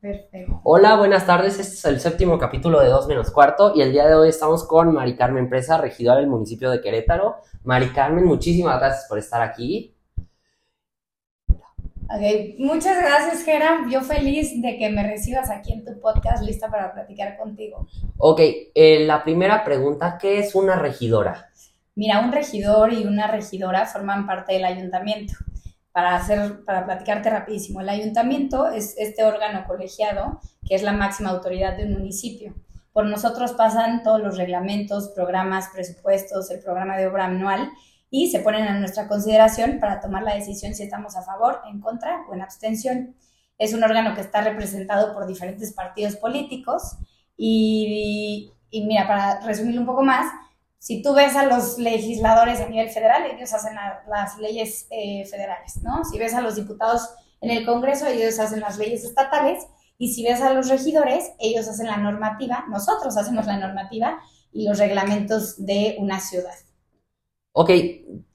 Perfecto. Hola, buenas tardes. Este es el séptimo capítulo de 2 menos cuarto y el día de hoy estamos con Mari Carmen Presa, regidora del municipio de Querétaro. Mari Carmen, muchísimas gracias por estar aquí. Ok, muchas gracias, Gera. Yo feliz de que me recibas aquí en tu podcast, lista para platicar contigo. Ok, eh, la primera pregunta, ¿qué es una regidora? Mira, un regidor y una regidora forman parte del ayuntamiento. Para, hacer, para platicarte rapidísimo, el ayuntamiento es este órgano colegiado que es la máxima autoridad de un municipio. Por nosotros pasan todos los reglamentos, programas, presupuestos, el programa de obra anual y se ponen a nuestra consideración para tomar la decisión si estamos a favor, en contra o en abstención. Es un órgano que está representado por diferentes partidos políticos y, y mira, para resumirlo un poco más, si tú ves a los legisladores a nivel federal, ellos hacen la, las leyes eh, federales, ¿no? Si ves a los diputados en el Congreso, ellos hacen las leyes estatales, y si ves a los regidores, ellos hacen la normativa, nosotros hacemos la normativa y los reglamentos de una ciudad. Ok,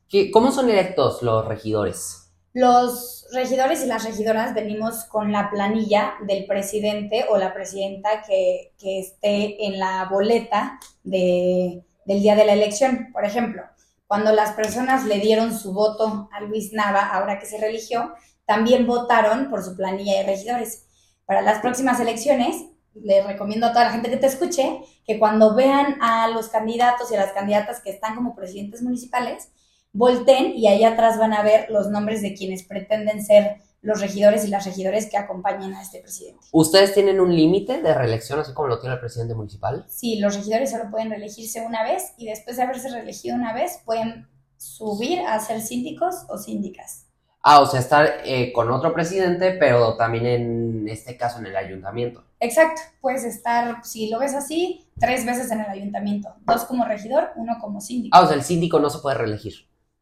¿qué- ¿cómo son electos los regidores? Los regidores y las regidoras venimos con la planilla del presidente o la presidenta que, que esté en la boleta de, del día de la elección. Por ejemplo, cuando las personas le dieron su voto a Luis Nava, ahora que se religió, también votaron por su planilla de regidores. Para las próximas elecciones, le recomiendo a toda la gente que te escuche que cuando vean a los candidatos y a las candidatas que están como presidentes municipales, volteen y ahí atrás van a ver los nombres de quienes pretenden ser los regidores y las regidores que acompañan a este presidente. ¿Ustedes tienen un límite de reelección, así como lo tiene el presidente municipal? Sí, los regidores solo pueden reelegirse una vez y después de haberse reelegido una vez pueden subir a ser síndicos o síndicas. Ah, o sea, estar eh, con otro presidente, pero también en este caso en el ayuntamiento. Exacto, puedes estar, si lo ves así, tres veces en el ayuntamiento, dos como regidor, uno como síndico. Ah, o sea, el síndico no se puede reelegir.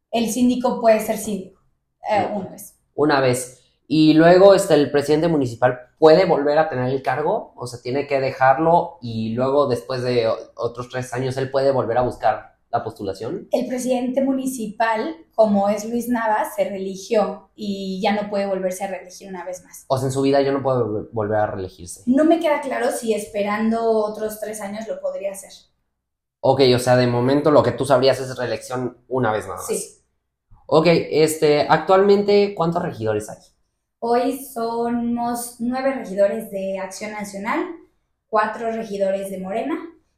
El síndico puede ser síndico, eh, una vez. una vez. Y luego este, el presidente municipal puede volver a tener el cargo, o sea, tiene que dejarlo y luego después de otros tres años él puede volver a buscar la postulación. El presidente municipal, como es Luis Navas, se religió y ya no puede volverse a reelegir una vez más. O sea, en su vida ya no puede vol- volver a reelegirse. No me queda claro si esperando otros tres años lo podría hacer. Ok, o sea, de momento lo que tú sabrías es reelección una vez nada más. Sí. Ok, este, actualmente, ¿cuántos regidores hay? Hoy somos nueve regidores de Acción Nacional, cuatro regidores de Morena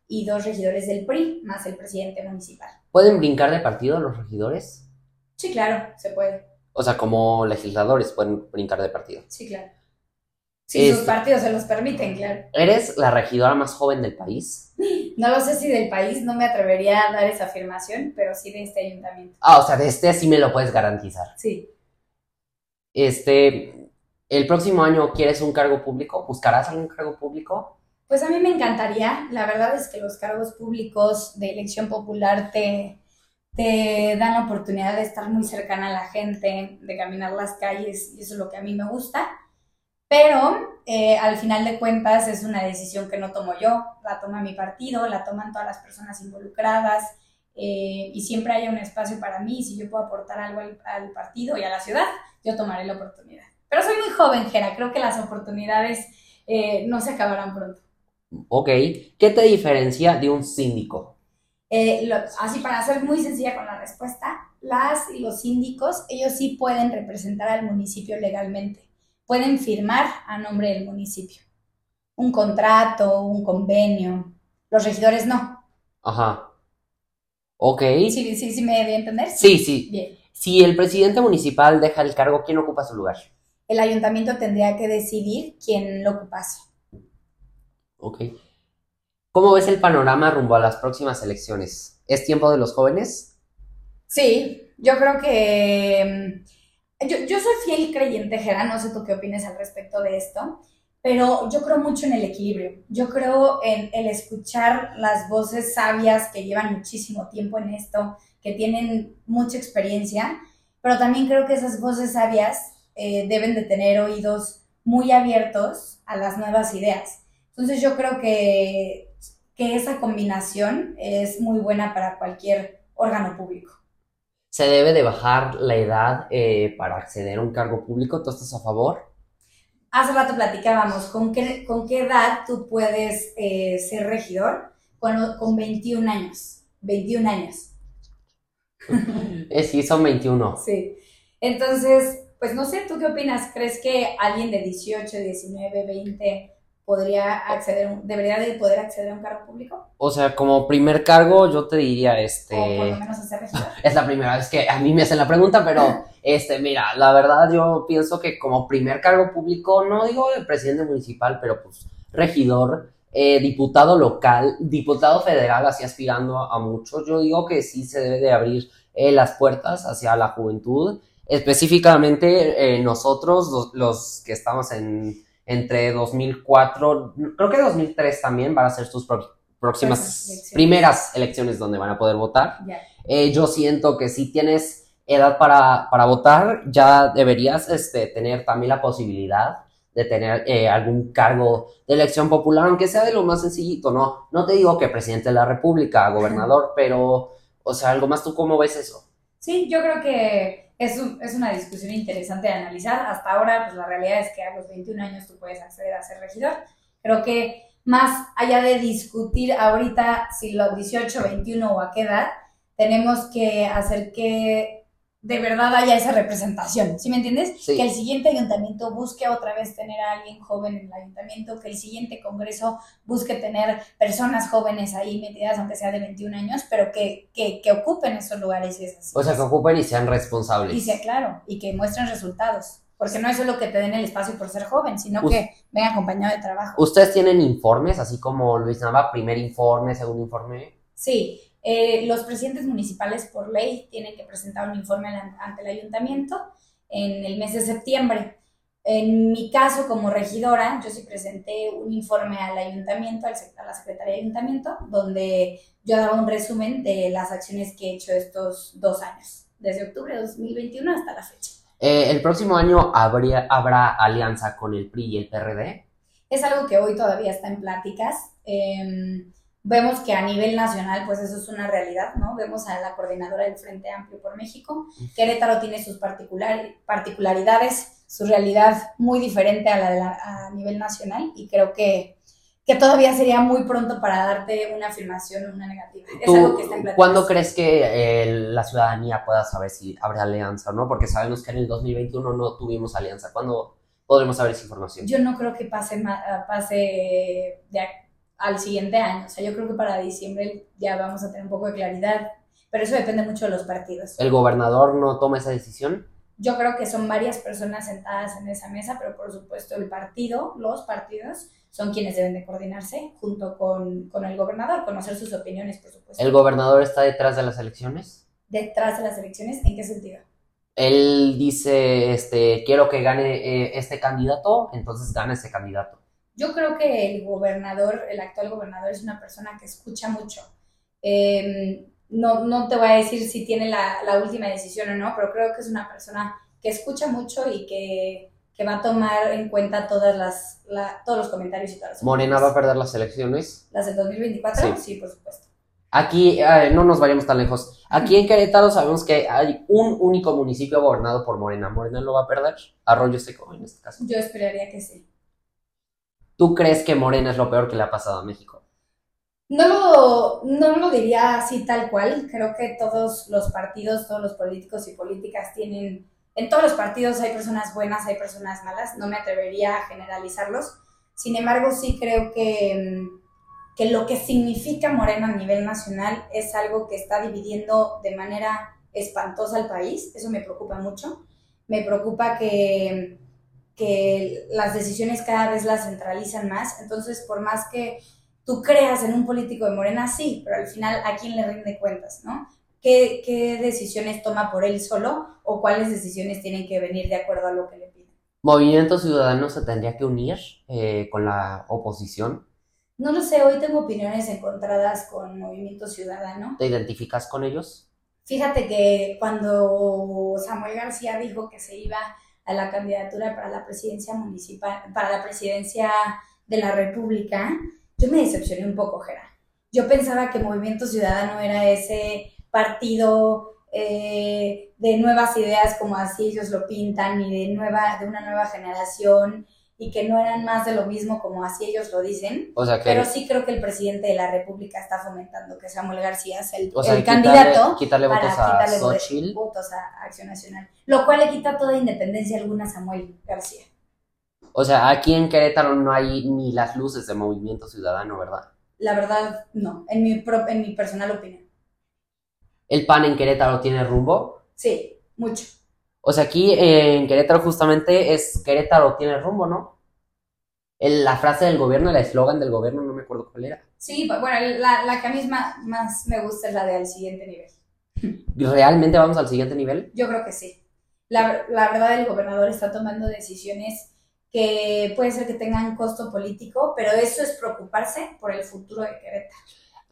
y dos regidores del PRI, más el presidente municipal. ¿Pueden brincar de partido los regidores? Sí, claro, se puede. O sea, como legisladores pueden brincar de partido. Sí, claro. Si sus Este- partidos se los permiten, claro. ¿Eres la regidora más joven del país? No lo sé si del país, no me atrevería a dar esa afirmación, pero sí de este ayuntamiento. Ah, o sea, de este sí me lo puedes garantizar. Sí. Este, el próximo año quieres un cargo público, buscarás algún cargo público. Pues a mí me encantaría, la verdad es que los cargos públicos de elección popular te, te dan la oportunidad de estar muy cercana a la gente, de caminar las calles, y eso es lo que a mí me gusta. Pero eh, al final de cuentas es una decisión que no tomo yo, la toma mi partido, la toman todas las personas involucradas eh, y siempre hay un espacio para mí. Si yo puedo aportar algo al, al partido y a la ciudad, yo tomaré la oportunidad. Pero soy muy joven, Gera, creo que las oportunidades eh, no se acabarán pronto. Ok, ¿qué te diferencia de un síndico? Eh, lo- así para ser muy sencilla con la respuesta, las y los síndicos, ellos sí pueden representar al municipio legalmente, pueden firmar a nombre del municipio, un contrato, un convenio, los regidores no. Ajá. Ok. ¿Sí, sí, sí me debe entender? Sí, sí. Bien. Si el presidente municipal deja el cargo, ¿quién ocupa su lugar? El ayuntamiento tendría que decidir quién lo ocupase. Ok. ¿Cómo ves el panorama rumbo a las próximas elecciones? ¿Es tiempo de los jóvenes? Sí, yo creo que... mm, Yo, yo soy fiel creyente, Gera, no sé tú qué opinas al respecto de esto, pero yo creo mucho en el equilibrio. Yo creo en el escuchar las voces sabias que llevan muchísimo tiempo en esto, que tienen mucha experiencia, pero también creo que esas voces sabias eh, deben de tener oídos muy abiertos a las nuevas ideas. Entonces yo creo que, que esa combinación es muy buena para cualquier órgano público. ¿Se debe de bajar la edad eh, para acceder a un cargo público? ¿Tú estás a favor? Hace rato platicábamos, ¿con qué, con qué edad tú puedes eh, ser regidor? Con, con 21 años. 21 años. Eh, sí, son 21. Sí. Entonces, pues no sé, ¿tú qué opinas? ¿Crees que alguien de 18, 19, 20 podría acceder, debería de poder acceder a un cargo público? O sea, como primer cargo, yo te diría, este... O por lo menos hacer regidor. Es la primera vez que a mí me hacen la pregunta, pero, este, mira, la verdad yo pienso que como primer cargo público, no digo el presidente municipal, pero pues regidor, eh, diputado local, diputado federal, así aspirando a, a mucho, yo digo que sí se debe de abrir eh, las puertas hacia la juventud, específicamente eh, nosotros, los, los que estamos en entre 2004, creo que 2003 también van a ser sus próximas Elecciones. primeras elecciones donde van a poder votar. Eh, yo siento que si tienes edad para, para votar, ya deberías este, tener también la posibilidad de tener eh, algún cargo de elección popular, aunque sea de lo más sencillito, ¿no? No te digo que presidente de la república, gobernador, pero, o sea, algo más, ¿tú cómo ves eso? Sí, yo creo que es, un- es una discusión interesante de analizar. Hasta ahora, pues la realidad es que a los 21 años tú puedes acceder a ser regidor. Creo que más allá de discutir ahorita si los 18, 21 o a qué edad, tenemos que hacer que de verdad haya esa representación, ¿sí me entiendes? Sí. Que el siguiente ayuntamiento busque otra vez tener a alguien joven en el ayuntamiento, que el siguiente congreso busque tener personas jóvenes ahí metidas, aunque sea de 21 años, pero que, que, que ocupen esos lugares y esas O sea, que ocupen y sean responsables. y sea claro, y que muestren resultados. Porque no es solo que te den el espacio por ser joven, sino que venga acompañado de trabajo. ¿Ustedes tienen informes, así como Luis Nava, primer informe, segundo informe? Sí, eh, los presidentes municipales por ley tienen que presentar un informe ante el ayuntamiento en el mes de septiembre. En mi caso, como regidora, yo sí presenté un informe al ayuntamiento, a la Secretaría de Ayuntamiento, donde yo daba un resumen de las acciones que he hecho estos dos años, desde octubre de 2021 hasta la fecha. Eh, el próximo año habría, habrá alianza con el PRI y el PRD. Es algo que hoy todavía está en pláticas. Eh, vemos que a nivel nacional, pues eso es una realidad, ¿no? Vemos a la coordinadora del Frente Amplio por México. Querétaro tiene sus particular, particularidades, su realidad muy diferente a la de la- a nivel nacional y creo que, que todavía sería muy pronto para darte una afirmación o una negativa. Es ¿Tú, algo que está en. ¿Cuándo crees que eh, la ciudadanía pueda saber si habrá alianza o no? Porque sabemos que en el 2021 no tuvimos alianza. ¿Cuándo podremos saber esa información? Yo no creo que pase, pase de al siguiente año. O sea, yo creo que para diciembre ya vamos a tener un poco de claridad. Pero eso depende mucho de los partidos. ¿El gobernador no toma esa decisión? Yo creo que son varias personas sentadas en esa mesa, pero por supuesto el partido, los partidos, son quienes deben de coordinarse junto con, con el gobernador, conocer sus opiniones, por supuesto. ¿El gobernador está detrás de las elecciones? Detrás de las elecciones, ¿en qué sentido? Él dice, este, quiero que gane eh, este candidato, entonces gana ese candidato. Yo creo que el gobernador, el actual gobernador, es una persona que escucha mucho. Eh, no, no te voy a decir si tiene la, la última decisión o no, pero creo que es una persona que escucha mucho y que, que va a tomar en cuenta todas las, la- todos los comentarios y todas las Morena va a perder las elecciones. ¿Las del 2024? Sí. Sí, por supuesto. Aquí, eh, no nos vayamos tan lejos. Aquí en Querétaro sabemos que hay un único municipio gobernado por Morena. Morena lo va a perder. Arroyo Seco, en este caso. Yo esperaría que sí. ¿Tú crees que Morena es lo peor que le ha pasado a México? No lo, no lo diría así tal cual. Creo que todos los partidos, todos los políticos y políticas tienen, en todos los partidos hay personas buenas, hay personas malas. No me atrevería a generalizarlos. Sin embargo, sí creo que, que lo que significa Morena a nivel nacional es algo que está dividiendo de manera espantosa al país. Eso me preocupa mucho. Me preocupa que, que las decisiones cada vez las centralizan más. Entonces, por más que tú creas en un político de Morena, sí, pero al final, ¿a quién le rinde cuentas, no? ¿Qué, qué decisiones toma por él solo o cuáles decisiones tienen que venir de acuerdo a lo que le piden? ¿Movimiento Ciudadano se tendría que unir eh, con la oposición? No lo sé, hoy tengo opiniones encontradas con Movimiento Ciudadano. ¿Te identificas con ellos? Fíjate que cuando Samuel García dijo que se iba a la candidatura para la presidencia municipal, para la presidencia de la República, yo me decepcioné un poco, Jera. Yo pensaba que Movimiento Ciudadano era ese partido eh, de nuevas ideas, como así ellos lo pintan, y de, nueva, de una nueva generación, y que no eran más de lo mismo como así ellos lo dicen. O sea que. Pero sí creo que el presidente de la República está fomentando que Samuel García sea el, o sea, el quitarle- candidato quitarle para votos a quitarle votos a Acción Nacional. Lo cual le quita toda independencia alguna a Samuel García. O sea, aquí en Querétaro no hay ni las luces de movimiento ciudadano, ¿verdad? La verdad, no, en mi, pro- en mi personal opinión. El PAN en Querétaro tiene rumbo. Sí, mucho. O sea, aquí eh, en Querétaro justamente es Querétaro tiene rumbo, ¿no? El- la frase del gobierno, el eslogan del gobierno, no me acuerdo cuál era. Sí, bu- bueno, la, la que a mí ma- más me gusta es la de al siguiente nivel. ¿Realmente vamos al siguiente nivel? Yo creo que sí. La, la verdad, el gobernador está tomando decisiones que puede ser que tengan costo político, pero eso es preocuparse por el futuro de Querétaro.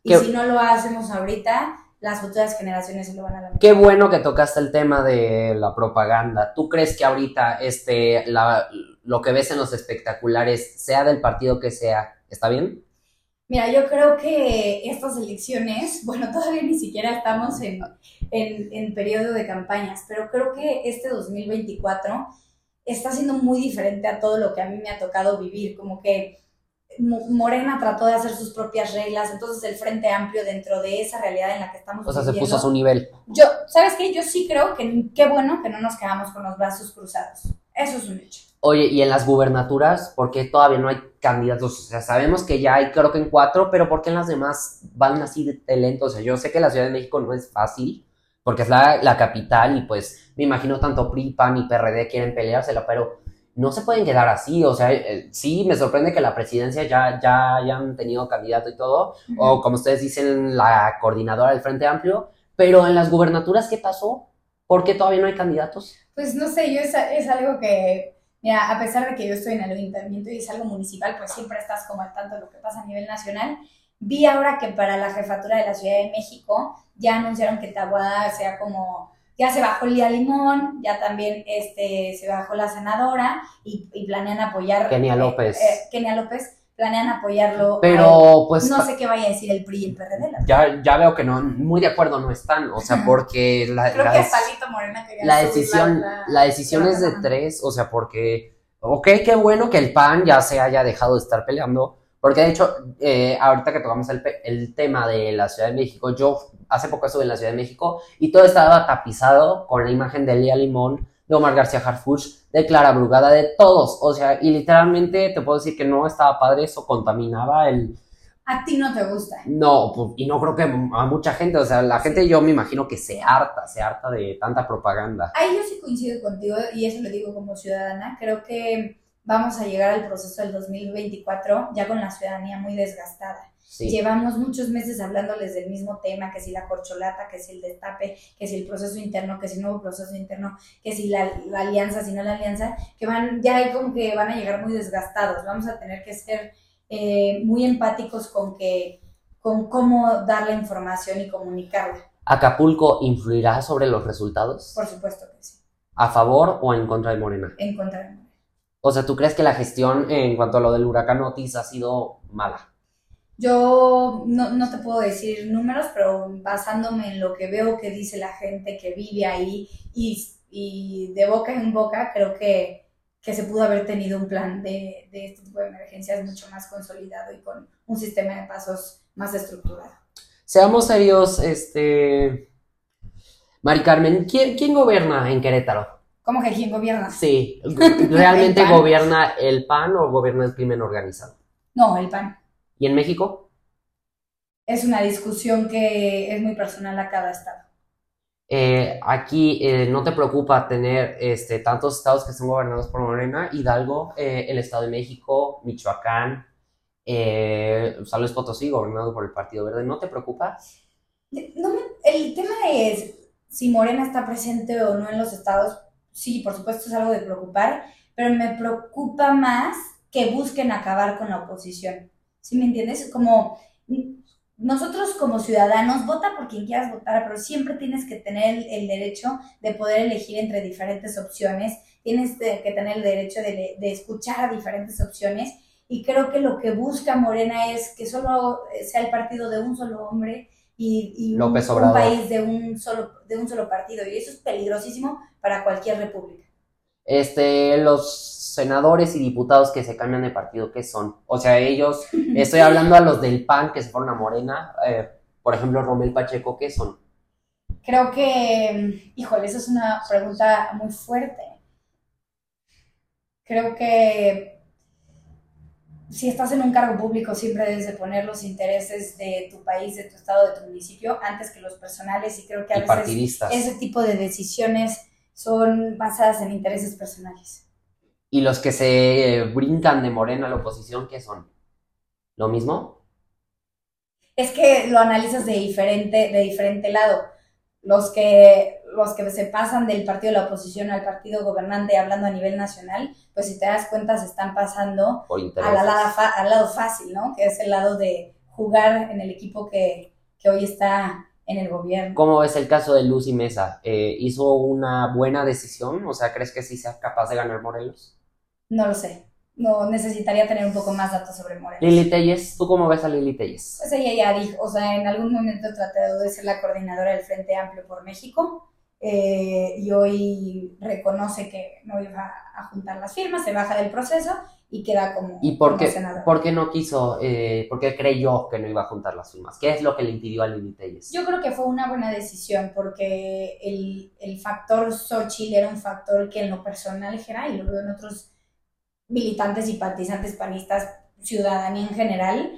Y ¿Qué- si no lo hacemos ahorita, las futuras generaciones se lo van a lamentar. Qué bueno que tocaste el tema de la propaganda. ¿Tú crees que ahorita este, la- lo que ves en los espectaculares, sea del partido que sea, está bien? Mira, yo creo que estas elecciones, bueno, todavía ni siquiera estamos en, en, en periodo de campañas, pero creo que este 2024 está siendo muy diferente a todo lo que a mí me ha tocado vivir, como que Morena trató de hacer sus propias reglas, entonces el Frente Amplio dentro de esa realidad en la que estamos O sea, se puso a su nivel. Yo, ¿sabes qué? Yo sí creo que qué bueno que no nos quedamos con los brazos cruzados. Eso es un hecho. Oye, y en las gubernaturas, ¿por qué todavía no hay candidatos? O sea, sabemos que ya hay creo que en cuatro, pero ¿por qué en las demás van así de, de lento? O sea, yo sé que la Ciudad de México no es fácil, porque es la, la capital y pues me imagino tanto PRI, PAN y PRD quieren peleársela, pero no se pueden quedar así. O sea, eh, sí, me sorprende que la presidencia ya, ya hayan tenido candidato y todo, o como ustedes dicen, la coordinadora del Frente Amplio, pero en las gubernaturas, ¿qué pasó? ¿Por qué todavía no hay candidatos? Pues no sé, yo es, es algo que, mira, a pesar de que yo estoy en el ayuntamiento y es algo municipal, pues siempre estás como al tanto de lo que pasa a nivel nacional. Vi ahora que para la jefatura de la Ciudad de México ya anunciaron que Tabuada sea como, ya se bajó Lía Limón, ya también este, se bajó la senadora y, y planean apoyar. Kenia eh, López. eh, Kenia López, planean apoyarlo. Pero pues... no sé qué vaya a decir el PRI y el PRD. ya, ya veo que no, muy de acuerdo no están, o sea, porque la, Creo la que dec- hasta Lito Morena quería la decisión, la- la decisión la- es de tres, o sea, porque, ok, qué bueno que el PAN ya se haya dejado de estar peleando, porque de hecho, eh, ahorita que tocamos el, el tema de la Ciudad de México, yo hace poco estuve en la Ciudad de México y todo estaba tapizado con la imagen de Lía Limón, de Omar García Harfuch, de Clara Brugada, de todos, o sea, y literalmente te puedo decir que no estaba padre, eso contaminaba el, A ti no te gusta. no, pues, y no creo que a mucha gente, o sea, la gente yo me imagino que se harta, se harta de tanta propaganda. Ahí yo sí coincido contigo y eso lo digo como ciudadana. Creo que vamos a llegar al proceso del 2024 ya con la ciudadanía muy desgastada. Sí. Llevamos muchos meses hablándoles del mismo tema, que si la corcholata, que si el destape, que si el proceso interno, que si el nuevo proceso interno, que si la, la alianza, si no la alianza, que van ya como que van a llegar muy desgastados. Vamos a tener que ser eh, muy empáticos con que con cómo dar la información y comunicarla. ¿Acapulco influirá sobre los resultados? Por supuesto que sí, ¿A favor o en contra de Morena? en contra de Morena. O sea, ¿tú crees que la gestión en cuanto a lo del huracán Otis ha sido mala? Yo no, no te puedo decir números, pero basándome en lo que veo que dice la gente que vive ahí y, y de boca en boca, creo que, que se pudo haber tenido un plan de, de este tipo de emergencias mucho más consolidado y con un sistema de pasos más estructurado. Seamos serios, este... Mari Carmen, ¿quién, quién gobierna en Querétaro? ¿Cómo que quién gobierna? Sí, ¿realmente gobierna el PAN o gobierna el crimen organizado? No, el PAN. ¿Y en México? Es una discusión que es muy personal a cada estado. Eh, aquí eh, no te preocupa tener este, tantos estados que son gobernados por Morena, Hidalgo, eh, el Estado de México, Michoacán, San Luis Potosí, gobernado por el Partido Verde, ¿no te preocupa? No el tema es si Morena está presente o no en los estados, sí, por supuesto es algo de preocupar, pero me preocupa más que busquen acabar con la oposición. ¿Sí me entiendes? Como nosotros como ciudadanos, vota por quien quieras votar, pero siempre tienes que tener el, derecho de poder elegir entre diferentes opciones, tienes que tener el derecho de, escuchar a diferentes opciones y creo que lo que busca Morena es que solo sea el partido de un solo hombre y, y un, país de un, solo, de un solo partido. Y eso es peligrosísimo para cualquier república. Este, los senadores y diputados que se cambian de partido, ¿qué son? O sea, ellos, estoy hablando a los del PAN que se fueron a Morena, eh, por ejemplo, Romel Pacheco, ¿qué son? Creo que, híjole, esa es una pregunta muy fuerte. Creo que si estás en un cargo público siempre debes de poner los intereses de tu país, de tu estado, de tu municipio antes que los personales y creo que a veces partidistas. ese tipo de decisiones son basadas en intereses personales. Y los que se eh, brincan de Morena a la oposición, ¿qué son? ¿Lo mismo? Es que lo analizas de diferente, de diferente lado. Los que, los que se pasan del partido de la oposición al partido gobernante hablando a nivel nacional, pues si te das cuenta se están pasando Por a intereses. la lada fa- al lado fácil, ¿no? Que es el lado de jugar en el equipo que, que hoy está en el gobierno. ¿Cómo ves el caso de Lucy Mesa? Eh, ¿Hizo una buena decisión? O sea, ¿crees que sí sea capaz de ganar Morelos? No lo sé. No necesitaría tener un poco más datos sobre Morelos. Lili Telles, ¿tú cómo ves a Lili Telles? Pues ella ya dijo, o sea, en algún momento trató de ser la coordinadora del Frente Amplio por México eh, y hoy reconoce que no iba a juntar las firmas, se baja del proceso y queda como, ¿Y por qué, senadora. por qué no quiso, eh, por qué creyó que no iba a juntar las firmas? ¿Qué es lo que le impidió a Lili Telles? Yo creo que fue una buena decisión porque el, el factor Xochitl era un factor que en lo personal, Gera, y lo veo en otros militantes y partizantes panistas, ciudadanía en general,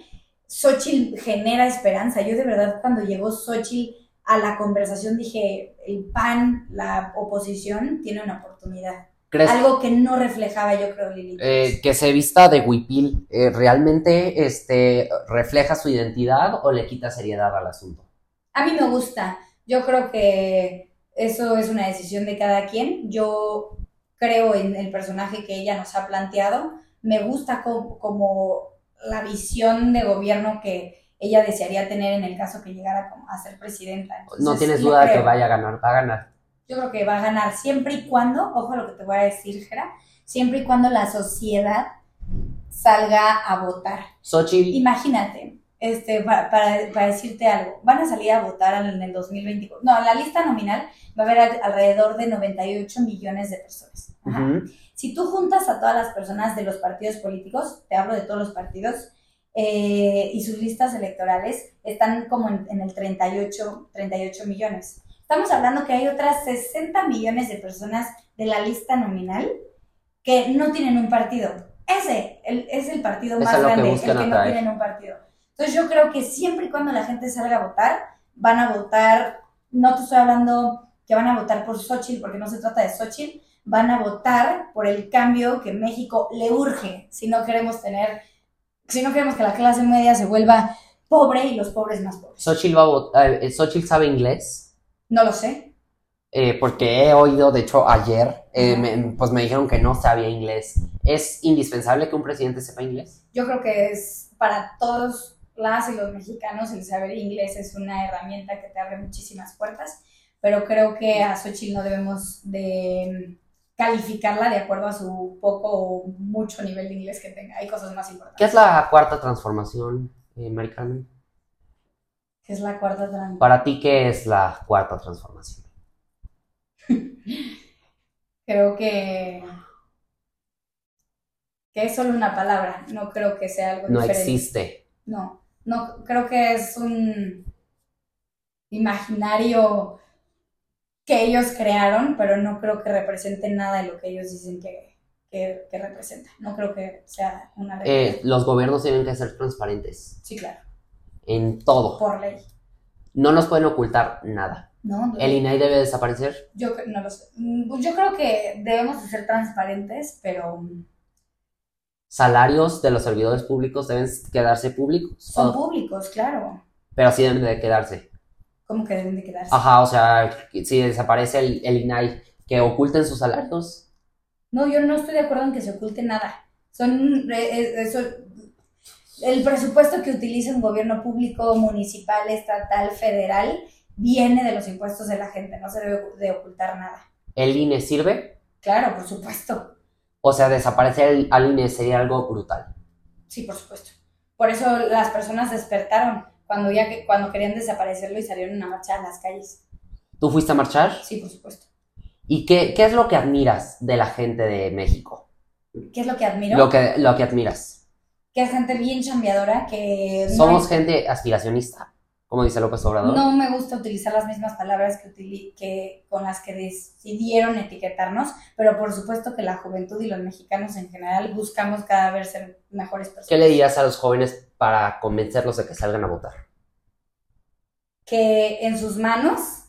Xochitl genera esperanza. Yo de verdad cuando llegó Xochitl a la conversación dije, el PAN, la oposición, tiene una oportunidad. ¿Crees Algo que no reflejaba yo creo Lili. eh, que se vista de huipil eh, realmente este, refleja su identidad o le quita seriedad al asunto? A mí me gusta. Yo creo que eso es una decisión de cada quien. Yo creo en el personaje que ella nos ha planteado. Me gusta co- como, la visión de gobierno que ella desearía tener en el caso que llegara a ser presidenta. no tienes duda de que vaya a ganar, va a ganar. Yo creo que va a ganar siempre y cuando, ojo a lo que te voy a decir, Jera, siempre y cuando la sociedad salga a votar. Xochitl, Imagínate, este, para, para, para decirte algo, van a salir a votar en el 2024. No, en la lista nominal va a haber al- alrededor de 98 millones de personas. Ajá. Si tú juntas a todas las personas de los partidos políticos, te hablo de todos los partidos, eh, y sus listas electorales están como en, en el 38, 38 millones. Estamos hablando que hay otras 60 millones de personas de la lista nominal que no tienen un partido. Ese el- es el partido más grande, el que no tienen un partido. Entonces yo creo que siempre y cuando la gente salga a votar, van a votar, no te estoy hablando que van a votar por Xochitl, porque no se trata de Xochitl, van a votar por el cambio que México le urge si no queremos tener, si no queremos que la clase media se vuelva pobre y los pobres más pobres. Xochitl, va a vot- eh, Xochitl sabe inglés. No lo sé. eh, porque he oído, de hecho, ayer, eh, me- pues me dijeron que no sabía inglés. ¿Es indispensable que un presidente sepa inglés? Yo creo que es para todos las y los mexicanos el saber inglés es una herramienta que te abre muchísimas puertas, pero creo que a Xochitl no debemos de calificarla de acuerdo a su poco o mucho nivel de inglés que tenga. Hay cosas más importantes. ¿Qué es la cuarta transformación, eh, Carmen? ¿Qué es la cuarta trans- Para ti, ¿qué es la cuarta transformación? Creo que que es solo una palabra, no creo que sea algo No diferente. existe. No, no, creo que es un imaginario que ellos crearon, pero no creo que represente nada de lo que ellos dicen que, que, que representa. No creo que sea una Eh, los gobiernos tienen que ser transparentes sí, claro, en todo. por ley. No nos pueden ocultar nada. ¿no? ¿El INAI debe desaparecer? Yo no lo sé. Mm, Yo creo que debemos de ser transparentes, pero mm, ¿Salarios de los servidores públicos deben quedarse públicos? son O- públicos, claro. pero sí deben de quedarse. ¿Cómo que deben de quedarse? Ajá, o sea, si desaparece el, el INAI, que oculten sus salarios. No, yo no estoy de acuerdo en que se oculte nada. Son eh, eh, eso, el presupuesto que utiliza un gobierno público, municipal, estatal, federal, viene de los impuestos de la gente, no se debe de ocultar nada. ¿El INE sirve? Claro, por supuesto. O sea, desaparecer el, al INE sería algo brutal. Sí, por supuesto. Por eso las personas despertaron cuando ya que, cuando querían desaparecerlo y salieron a marchar a las calles. ¿Tú fuiste a marchar? Sí, por supuesto. ¿Y qué, qué es lo que admiras de la gente de México? ¿Qué es lo que admiro? Lo que, lo que admiras. Que es gente bien chambeadora, que... no Somos hay- gente aspiracionista, como dice López Obrador. No me gusta utilizar las mismas palabras que, con las que decidieron etiquetarnos, pero por supuesto que la juventud y los mexicanos en general buscamos cada vez ser mejores personas. ¿Qué le dirías a los jóvenes para convencerlos de que salgan a votar? Que en sus manos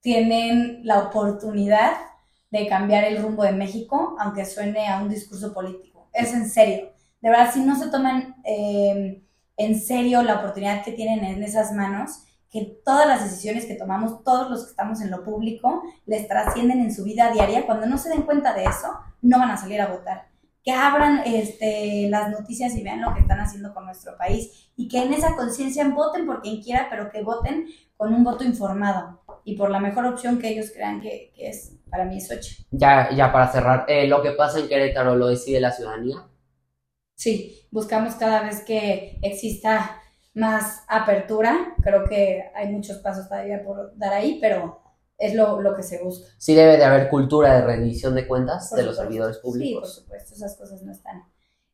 tienen la oportunidad de cambiar el rumbo de México, aunque suene a un discurso político. Es en serio. De verdad, si no se toman eh, en serio la oportunidad que tienen en esas manos, que todas las decisiones que tomamos, todos los que estamos en lo público, les trascienden en su vida diaria, cuando no se den cuenta de eso, no van a salir a votar. Que abran este, las noticias y vean lo que están haciendo con nuestro país y que en esa conciencia voten por quien quiera, pero que voten con un voto informado y por la mejor opción que ellos crean que, que es. Para mí es Xochitl. Ya, ya para cerrar, eh, lo que pasa en Querétaro lo decide la ciudadanía. Sí, buscamos cada vez que exista más apertura. Creo que hay muchos pasos todavía por dar ahí, pero es lo, lo que se busca. Sí debe de haber cultura de rendición de cuentas Por de los servidores Sí, por públicos. supuesto, esas cosas no están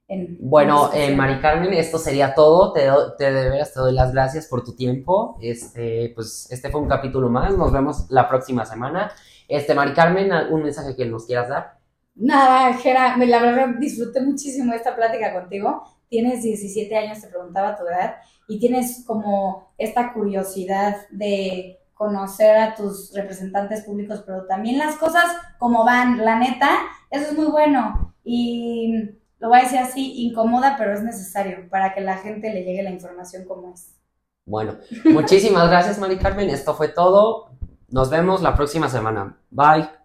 en... Bueno, en eh, Mari Carmen, esto sería todo. Te, do- te de veras te doy las gracias por tu tiempo. Este, pues, este fue un capítulo más. Nos vemos la próxima semana. Este, Mari Carmen, ¿algún mensaje que nos quieras dar? Nada, Jera, la verdad disfruté muchísimo esta plática contigo. Tienes 17 años, te preguntaba tu edad, y tienes como esta curiosidad de conocer a tus representantes públicos, pero también las cosas como van, la neta, eso es muy bueno. Y lo voy a decir así, incomoda, pero es necesario para que la gente le llegue la información como es. Bueno, muchísimas gracias, Mari Carmen. Esto fue todo. Nos vemos la próxima semana. Bye.